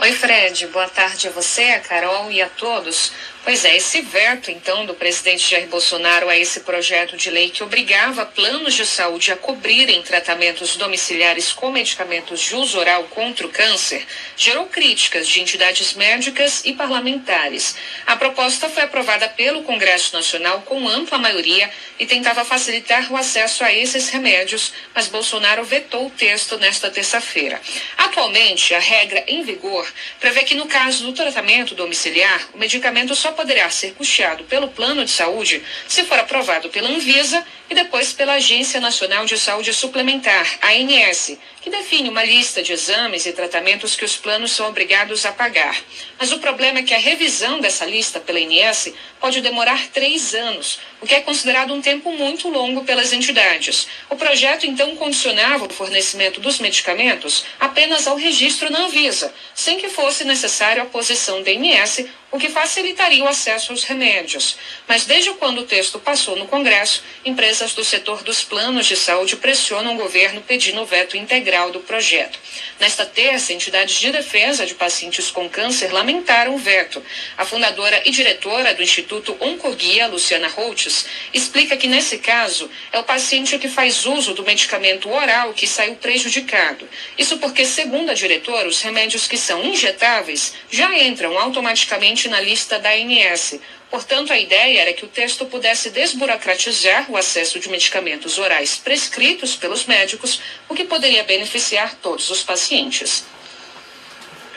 Oi, Fred. Boa tarde a você, a Carol e a todos. Pois é, esse veto, então, do presidente Jair Bolsonaro a esse projeto de lei que obrigava planos de saúde a cobrirem tratamentos domiciliares com medicamentos de uso oral contra o câncer, gerou críticas de entidades médicas e parlamentares. A proposta foi aprovada pelo Congresso Nacional com ampla maioria e tentava facilitar o acesso a esses remédios, mas Bolsonaro vetou o texto nesta terça-feira. Atualmente, a regra em vigor prevê que, no caso do tratamento domiciliar, o medicamento só poderá ser custeado pelo plano de saúde se for aprovado pela Anvisa e depois pela Agência Nacional de Saúde Suplementar, ANS, que define uma lista de exames e tratamentos que os planos são obrigados a pagar. Mas o problema é que a revisão dessa lista pela ANS pode demorar três anos, o que é considerado um tempo muito longo pelas entidades. O projeto então condicionava o fornecimento dos medicamentos apenas ao registro na Anvisa, sem que fosse necessário a posição da ANS, o que facilitaria acesso aos remédios. Mas desde quando o texto passou no Congresso, empresas do setor dos planos de saúde pressionam o governo pedindo o veto integral do projeto. Nesta terça, entidades de defesa de pacientes com câncer lamentaram o veto. A fundadora e diretora do Instituto Oncoguia, Luciana Holtz, explica que nesse caso é o paciente que faz uso do medicamento oral que saiu prejudicado. Isso porque, segundo a diretora, os remédios que são injetáveis já entram automaticamente na lista da ANS, Portanto, a ideia era que o texto pudesse desburocratizar o acesso de medicamentos orais prescritos pelos médicos, o que poderia beneficiar todos os pacientes.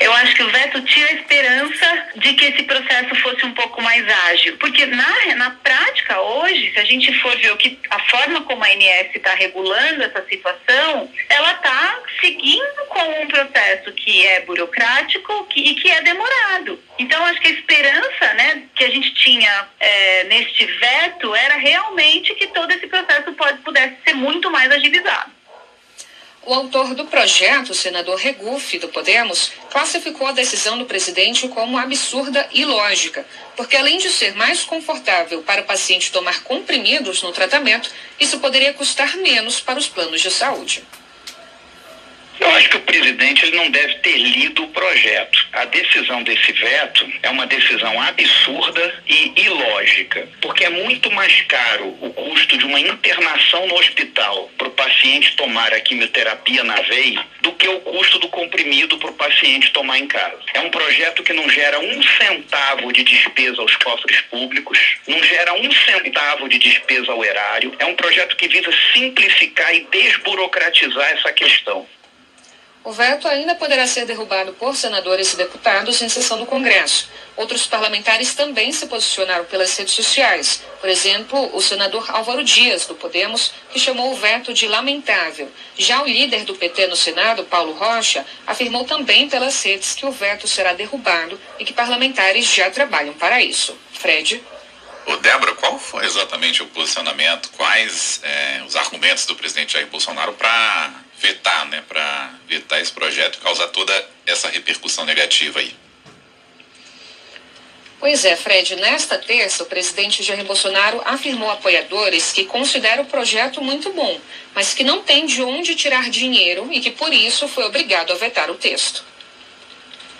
Eu acho que o veto tira a esperança de que esse processo fosse um pouco mais ágil. Porque na, na prática, hoje, se a gente for ver o que, a forma como a ANS está regulando essa situação, ela está seguindo com um processo que é burocrático que, e que é demorado. Então, acho que a esperança né, que a gente tinha é, neste veto era realmente que todo esse processo pode, pudesse ser muito mais agilizado. O autor do projeto, o senador Regufe, do Podemos, classificou a decisão do presidente como absurda e lógica, porque além de ser mais confortável para o paciente tomar comprimidos no tratamento, isso poderia custar menos para os planos de saúde. Eu acho que o presidente ele não deve ter lido o projeto. A decisão desse veto é uma decisão absurda e ilógica, porque é muito mais caro o custo de uma internação no hospital para o paciente tomar a quimioterapia na veia do que o custo do comprimido para o paciente tomar em casa. É um projeto que não gera um centavo de despesa aos cofres públicos, não gera um centavo de despesa ao erário. É um projeto que visa simplificar e desburocratizar essa questão. O veto ainda poderá ser derrubado por senadores e deputados em sessão do Congresso. Outros parlamentares também se posicionaram pelas redes sociais. Por exemplo, o senador Álvaro Dias, do Podemos, que chamou o veto de lamentável. Já o líder do PT no Senado, Paulo Rocha, afirmou também pelas redes que o veto será derrubado e que parlamentares já trabalham para isso. Fred. Ô, Débora, qual foi exatamente o posicionamento, quais é, os argumentos do presidente Jair Bolsonaro para vetar, né, para vetar esse projeto e causar toda essa repercussão negativa aí. Pois é, Fred, nesta terça, o presidente Jair Bolsonaro afirmou a apoiadores que considera o projeto muito bom, mas que não tem de onde tirar dinheiro e que por isso foi obrigado a vetar o texto.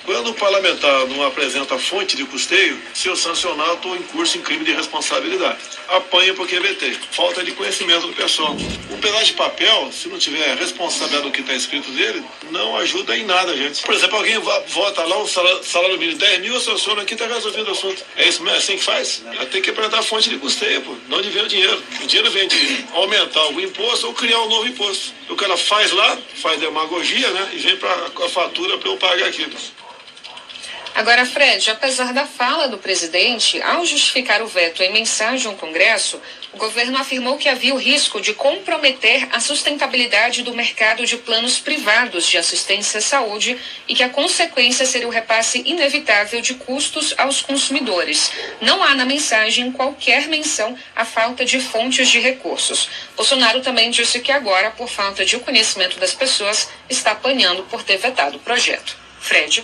Quando o parlamentar não apresenta fonte de custeio, se eu sancionar, estou em crime de responsabilidade. Apanha porque QBT. Falta de conhecimento do pessoal. Um pedaço de papel, se não tiver responsabilidade do que está escrito dele, não ajuda em nada, gente. Por exemplo, alguém vota lá um salário, mínimo 10 mil, eu sanciono aqui, está resolvido o assunto. É isso mesmo? É assim que faz? Tem que apresentar fonte de custeio, pô. De onde vem o dinheiro? O dinheiro vem de aumentar o imposto ou criar um novo imposto. O cara faz lá, faz demagogia, né? E vem para a fatura para eu pagar aquilo. Agora, Fred, apesar da fala do presidente, ao justificar o veto em mensagem ao Congresso, o governo afirmou que havia o risco de comprometer a sustentabilidade do mercado de planos privados de assistência à saúde e que a consequência seria o repasse inevitável de custos aos consumidores. Não há na mensagem qualquer menção à falta de fontes de recursos. Bolsonaro também disse que agora, por falta de conhecimento das pessoas, está apanhando por ter vetado o projeto. Fred.